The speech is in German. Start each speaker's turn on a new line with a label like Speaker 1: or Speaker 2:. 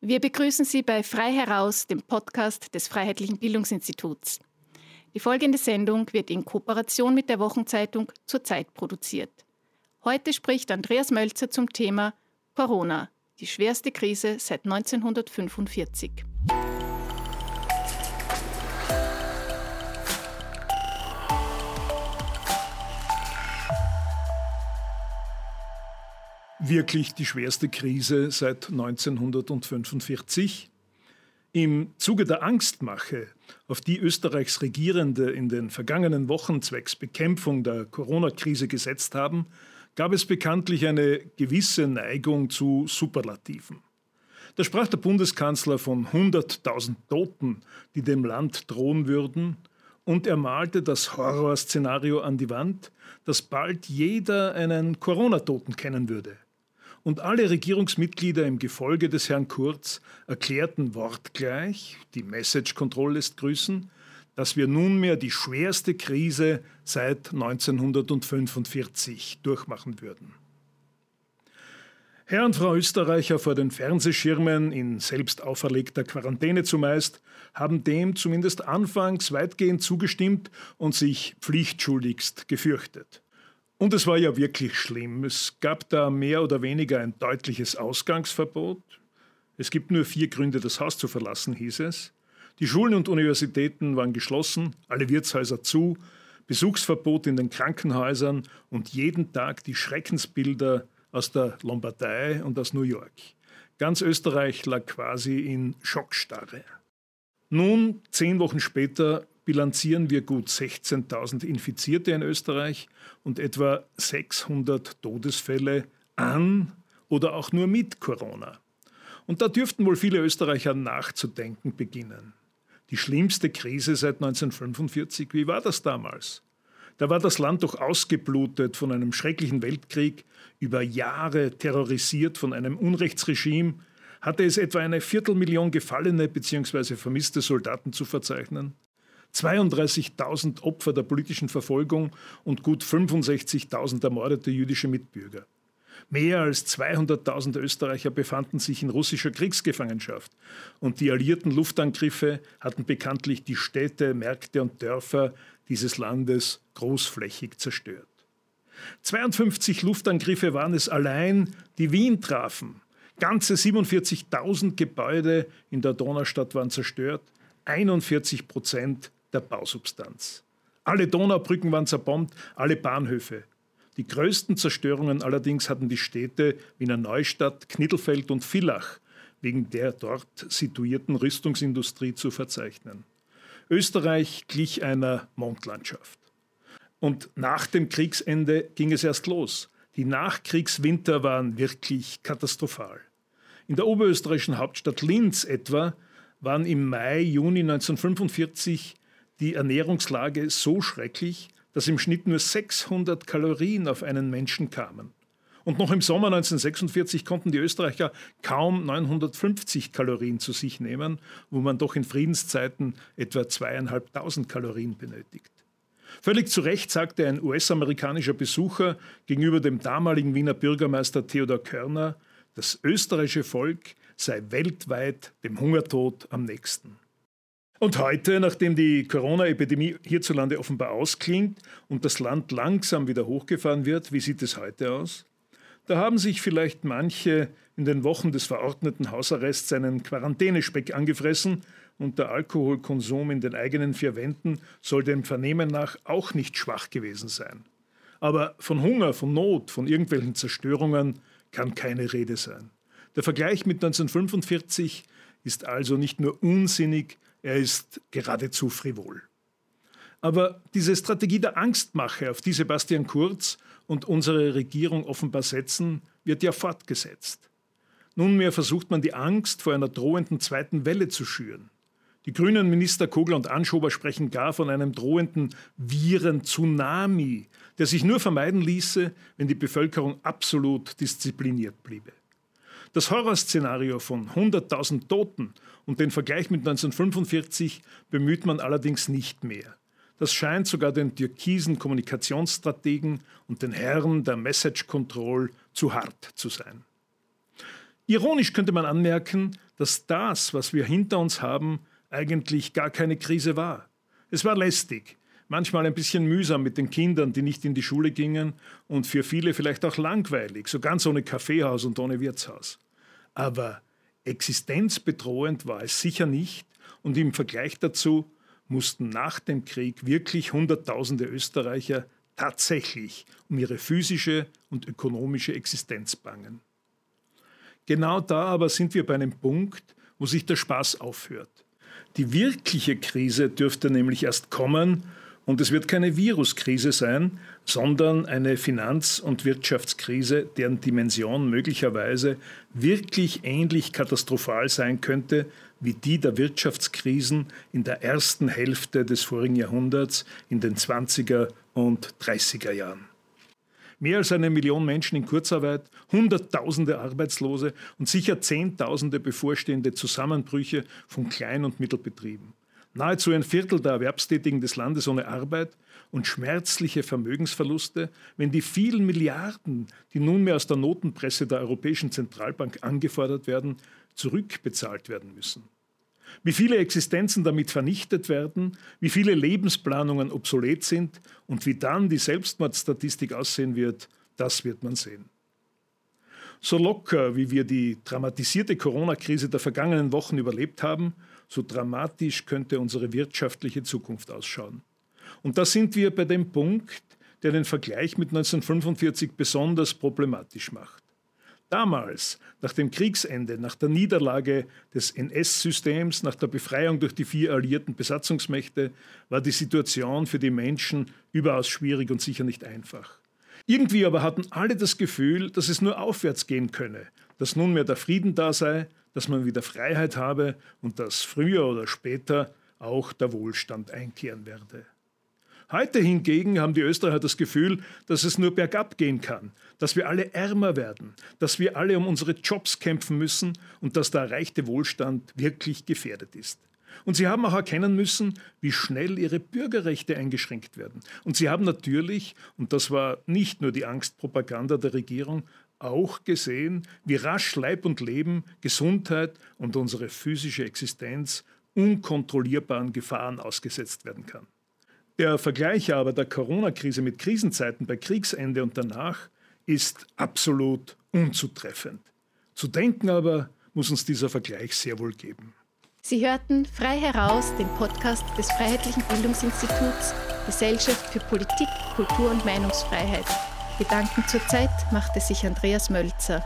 Speaker 1: Wir begrüßen Sie bei Frei heraus, dem Podcast des Freiheitlichen Bildungsinstituts. Die folgende Sendung wird in Kooperation mit der Wochenzeitung zur Zeit produziert. Heute spricht Andreas Mölzer zum Thema Corona, die schwerste Krise seit 1945.
Speaker 2: wirklich die schwerste Krise seit 1945. Im Zuge der Angstmache, auf die Österreichs Regierende in den vergangenen Wochen zwecks Bekämpfung der Corona-Krise gesetzt haben, gab es bekanntlich eine gewisse Neigung zu Superlativen. Da sprach der Bundeskanzler von 100.000 Toten, die dem Land drohen würden, und er malte das Horrorszenario an die Wand, dass bald jeder einen Corona-Toten kennen würde und alle Regierungsmitglieder im Gefolge des Herrn Kurz erklärten wortgleich, die Message Control lässt grüßen, dass wir nunmehr die schwerste Krise seit 1945 durchmachen würden. Herr und Frau Österreicher vor den Fernsehschirmen in selbst auferlegter Quarantäne zumeist haben dem zumindest anfangs weitgehend zugestimmt und sich pflichtschuldigst gefürchtet. Und es war ja wirklich schlimm. Es gab da mehr oder weniger ein deutliches Ausgangsverbot. Es gibt nur vier Gründe, das Haus zu verlassen, hieß es. Die Schulen und Universitäten waren geschlossen, alle Wirtshäuser zu, Besuchsverbot in den Krankenhäusern und jeden Tag die Schreckensbilder aus der Lombardei und aus New York. Ganz Österreich lag quasi in Schockstarre. Nun, zehn Wochen später, bilanzieren wir gut 16.000 Infizierte in Österreich und etwa 600 Todesfälle an oder auch nur mit Corona. Und da dürften wohl viele Österreicher nachzudenken beginnen. Die schlimmste Krise seit 1945, wie war das damals? Da war das Land doch ausgeblutet von einem schrecklichen Weltkrieg, über Jahre terrorisiert von einem Unrechtsregime, hatte es etwa eine Viertelmillion gefallene bzw. vermisste Soldaten zu verzeichnen? 32.000 Opfer der politischen Verfolgung und gut 65.000 ermordete jüdische Mitbürger. Mehr als 200.000 Österreicher befanden sich in russischer Kriegsgefangenschaft und die alliierten Luftangriffe hatten bekanntlich die Städte, Märkte und Dörfer dieses Landes großflächig zerstört. 52 Luftangriffe waren es allein, die Wien trafen. Ganze 47.000 Gebäude in der Donaustadt waren zerstört, 41 Prozent der Bausubstanz. Alle Donaubrücken waren zerbombt, alle Bahnhöfe. Die größten Zerstörungen allerdings hatten die Städte Wiener Neustadt, Knittelfeld und Villach wegen der dort situierten Rüstungsindustrie zu verzeichnen. Österreich glich einer Mondlandschaft. Und nach dem Kriegsende ging es erst los. Die Nachkriegswinter waren wirklich katastrophal. In der oberösterreichischen Hauptstadt Linz etwa waren im Mai, Juni 1945 die Ernährungslage so schrecklich, dass im Schnitt nur 600 Kalorien auf einen Menschen kamen. Und noch im Sommer 1946 konnten die Österreicher kaum 950 Kalorien zu sich nehmen, wo man doch in Friedenszeiten etwa zweieinhalbtausend Kalorien benötigt. Völlig zu Recht sagte ein US-amerikanischer Besucher gegenüber dem damaligen Wiener Bürgermeister Theodor Körner, das österreichische Volk sei weltweit dem Hungertod am nächsten. Und heute, nachdem die Corona-Epidemie hierzulande offenbar ausklingt und das Land langsam wieder hochgefahren wird, wie sieht es heute aus? Da haben sich vielleicht manche in den Wochen des verordneten Hausarrests einen Quarantänespeck angefressen und der Alkoholkonsum in den eigenen vier Wänden soll dem Vernehmen nach auch nicht schwach gewesen sein. Aber von Hunger, von Not, von irgendwelchen Zerstörungen kann keine Rede sein. Der Vergleich mit 1945 ist also nicht nur unsinnig, er ist geradezu frivol. Aber diese Strategie der Angstmache, auf die Sebastian Kurz und unsere Regierung offenbar setzen, wird ja fortgesetzt. Nunmehr versucht man die Angst vor einer drohenden zweiten Welle zu schüren. Die grünen Minister Kogler und Anschober sprechen gar von einem drohenden Viren-Tsunami, der sich nur vermeiden ließe, wenn die Bevölkerung absolut diszipliniert bliebe. Das Horrorszenario von 100.000 Toten und den Vergleich mit 1945 bemüht man allerdings nicht mehr. Das scheint sogar den türkisen Kommunikationsstrategen und den Herren der Message Control zu hart zu sein. Ironisch könnte man anmerken, dass das, was wir hinter uns haben, eigentlich gar keine Krise war. Es war lästig, manchmal ein bisschen mühsam mit den Kindern, die nicht in die Schule gingen und für viele vielleicht auch langweilig, so ganz ohne Kaffeehaus und ohne Wirtshaus. Aber existenzbedrohend war es sicher nicht und im Vergleich dazu mussten nach dem Krieg wirklich Hunderttausende Österreicher tatsächlich um ihre physische und ökonomische Existenz bangen. Genau da aber sind wir bei einem Punkt, wo sich der Spaß aufhört. Die wirkliche Krise dürfte nämlich erst kommen, und es wird keine Viruskrise sein, sondern eine Finanz- und Wirtschaftskrise, deren Dimension möglicherweise wirklich ähnlich katastrophal sein könnte wie die der Wirtschaftskrisen in der ersten Hälfte des vorigen Jahrhunderts in den 20er und 30er Jahren. Mehr als eine Million Menschen in Kurzarbeit, Hunderttausende Arbeitslose und sicher Zehntausende bevorstehende Zusammenbrüche von Klein- und Mittelbetrieben. Nahezu ein Viertel der Erwerbstätigen des Landes ohne Arbeit und schmerzliche Vermögensverluste, wenn die vielen Milliarden, die nunmehr aus der Notenpresse der Europäischen Zentralbank angefordert werden, zurückbezahlt werden müssen. Wie viele Existenzen damit vernichtet werden, wie viele Lebensplanungen obsolet sind und wie dann die Selbstmordstatistik aussehen wird, das wird man sehen. So locker, wie wir die dramatisierte Corona-Krise der vergangenen Wochen überlebt haben, so dramatisch könnte unsere wirtschaftliche Zukunft ausschauen. Und da sind wir bei dem Punkt, der den Vergleich mit 1945 besonders problematisch macht. Damals, nach dem Kriegsende, nach der Niederlage des NS-Systems, nach der Befreiung durch die vier alliierten Besatzungsmächte, war die Situation für die Menschen überaus schwierig und sicher nicht einfach. Irgendwie aber hatten alle das Gefühl, dass es nur aufwärts gehen könne, dass nunmehr der Frieden da sei, dass man wieder Freiheit habe und dass früher oder später auch der Wohlstand einkehren werde. Heute hingegen haben die Österreicher das Gefühl, dass es nur bergab gehen kann, dass wir alle ärmer werden, dass wir alle um unsere Jobs kämpfen müssen und dass der erreichte Wohlstand wirklich gefährdet ist. Und sie haben auch erkennen müssen, wie schnell ihre Bürgerrechte eingeschränkt werden. Und sie haben natürlich, und das war nicht nur die Angstpropaganda der Regierung, auch gesehen, wie rasch Leib und Leben, Gesundheit und unsere physische Existenz unkontrollierbaren Gefahren ausgesetzt werden kann. Der Vergleich aber der Corona-Krise mit Krisenzeiten bei Kriegsende und danach ist absolut unzutreffend. Zu denken aber muss uns dieser Vergleich sehr wohl geben.
Speaker 1: Sie hörten frei heraus den Podcast des Freiheitlichen Bildungsinstituts Gesellschaft für Politik, Kultur und Meinungsfreiheit. Gedanken zur Zeit machte sich Andreas Mölzer.